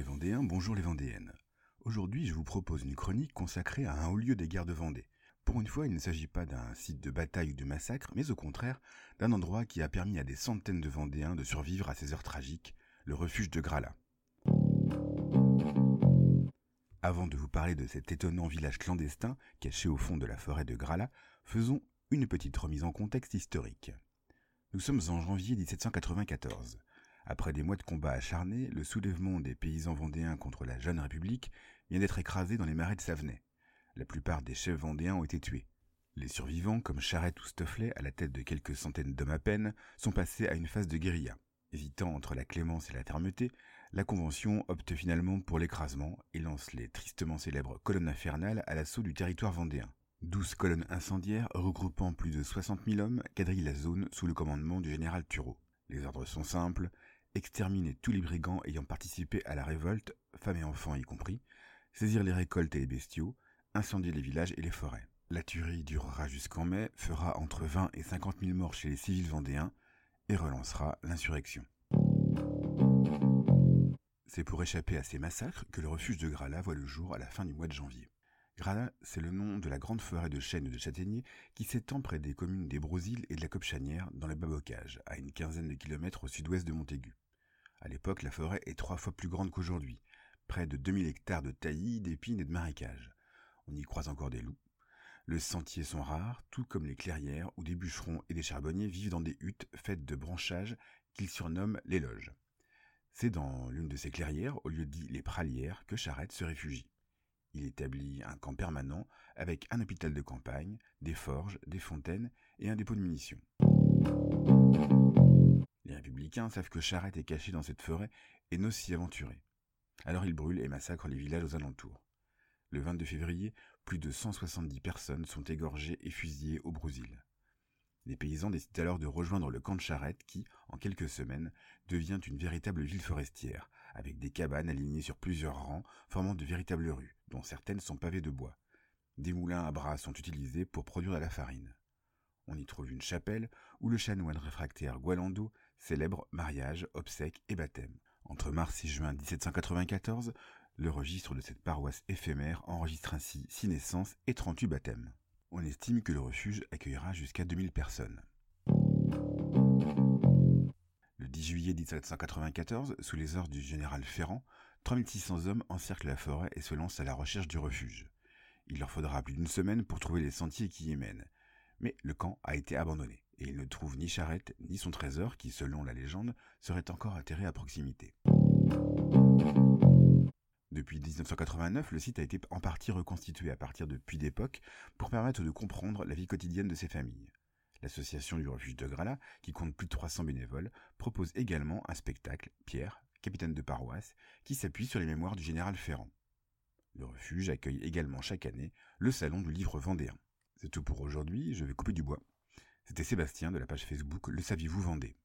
les Vendéens, bonjour les Vendéennes. Aujourd'hui, je vous propose une chronique consacrée à un haut lieu des guerres de Vendée. Pour une fois, il ne s'agit pas d'un site de bataille ou de massacre, mais au contraire, d'un endroit qui a permis à des centaines de Vendéens de survivre à ces heures tragiques, le refuge de Grala. Avant de vous parler de cet étonnant village clandestin caché au fond de la forêt de Grala, faisons une petite remise en contexte historique. Nous sommes en janvier 1794. Après des mois de combats acharnés, le soulèvement des paysans vendéens contre la jeune République vient d'être écrasé dans les marais de Savenay. La plupart des chefs vendéens ont été tués. Les survivants, comme Charette ou Stofflet, à la tête de quelques centaines d'hommes à peine, sont passés à une phase de guérilla. Hésitant entre la clémence et la fermeté, la Convention opte finalement pour l'écrasement et lance les tristement célèbres colonnes infernales à l'assaut du territoire vendéen. Douze colonnes incendiaires regroupant plus de 60 000 hommes quadrillent la zone sous le commandement du général Thureau. Les ordres sont simples, exterminer tous les brigands ayant participé à la révolte, femmes et enfants y compris, saisir les récoltes et les bestiaux, incendier les villages et les forêts. La tuerie durera jusqu'en mai, fera entre 20 et 50 000 morts chez les civils vendéens et relancera l'insurrection. C'est pour échapper à ces massacres que le refuge de Grala voit le jour à la fin du mois de janvier. Grala, c'est le nom de la grande forêt de chênes et de châtaigniers qui s'étend près des communes des Brosiles et de la Copchanière dans le Bas-Bocage, à une quinzaine de kilomètres au sud-ouest de Montaigu. À l'époque, la forêt est trois fois plus grande qu'aujourd'hui, près de 2000 hectares de taillis, d'épines et de marécages. On y croise encore des loups. Les sentiers sont rares, tout comme les clairières où des bûcherons et des charbonniers vivent dans des huttes faites de branchages qu'ils surnomment les loges. C'est dans l'une de ces clairières, au lieu dit les pralières, que Charette se réfugie. Il établit un camp permanent avec un hôpital de campagne, des forges, des fontaines et un dépôt de munitions. Savent que Charette est caché dans cette forêt et n'osent s'y aventurer. Alors ils brûlent et massacrent les villages aux alentours. Le 22 février, plus de 170 personnes sont égorgées et fusillées au Brésil. Les paysans décident alors de rejoindre le camp de Charette qui, en quelques semaines, devient une véritable ville forestière, avec des cabanes alignées sur plusieurs rangs, formant de véritables rues, dont certaines sont pavées de bois. Des moulins à bras sont utilisés pour produire de la farine. On y trouve une chapelle où le chanoine réfractaire Gualando célèbre mariage, obsèques et baptême. Entre mars et juin 1794, le registre de cette paroisse éphémère enregistre ainsi six naissances et 38 baptêmes. On estime que le refuge accueillera jusqu'à 2000 personnes. Le 10 juillet 1794, sous les ordres du général Ferrand, 3600 hommes encerclent la forêt et se lancent à la recherche du refuge. Il leur faudra plus d'une semaine pour trouver les sentiers qui y mènent. Mais le camp a été abandonné, et ils ne trouvent ni Charrette ni son trésor qui, selon la légende, serait encore atterré à proximité. Depuis 1989, le site a été en partie reconstitué à partir de puits d'époque pour permettre de comprendre la vie quotidienne de ces familles. L'association du refuge de Grala, qui compte plus de 300 bénévoles, propose également un spectacle, Pierre, capitaine de paroisse, qui s'appuie sur les mémoires du général Ferrand. Le refuge accueille également chaque année le salon du livre vendéen. C'est tout pour aujourd'hui, je vais couper du bois. C'était Sébastien de la page Facebook Le Saviez-vous Vendée.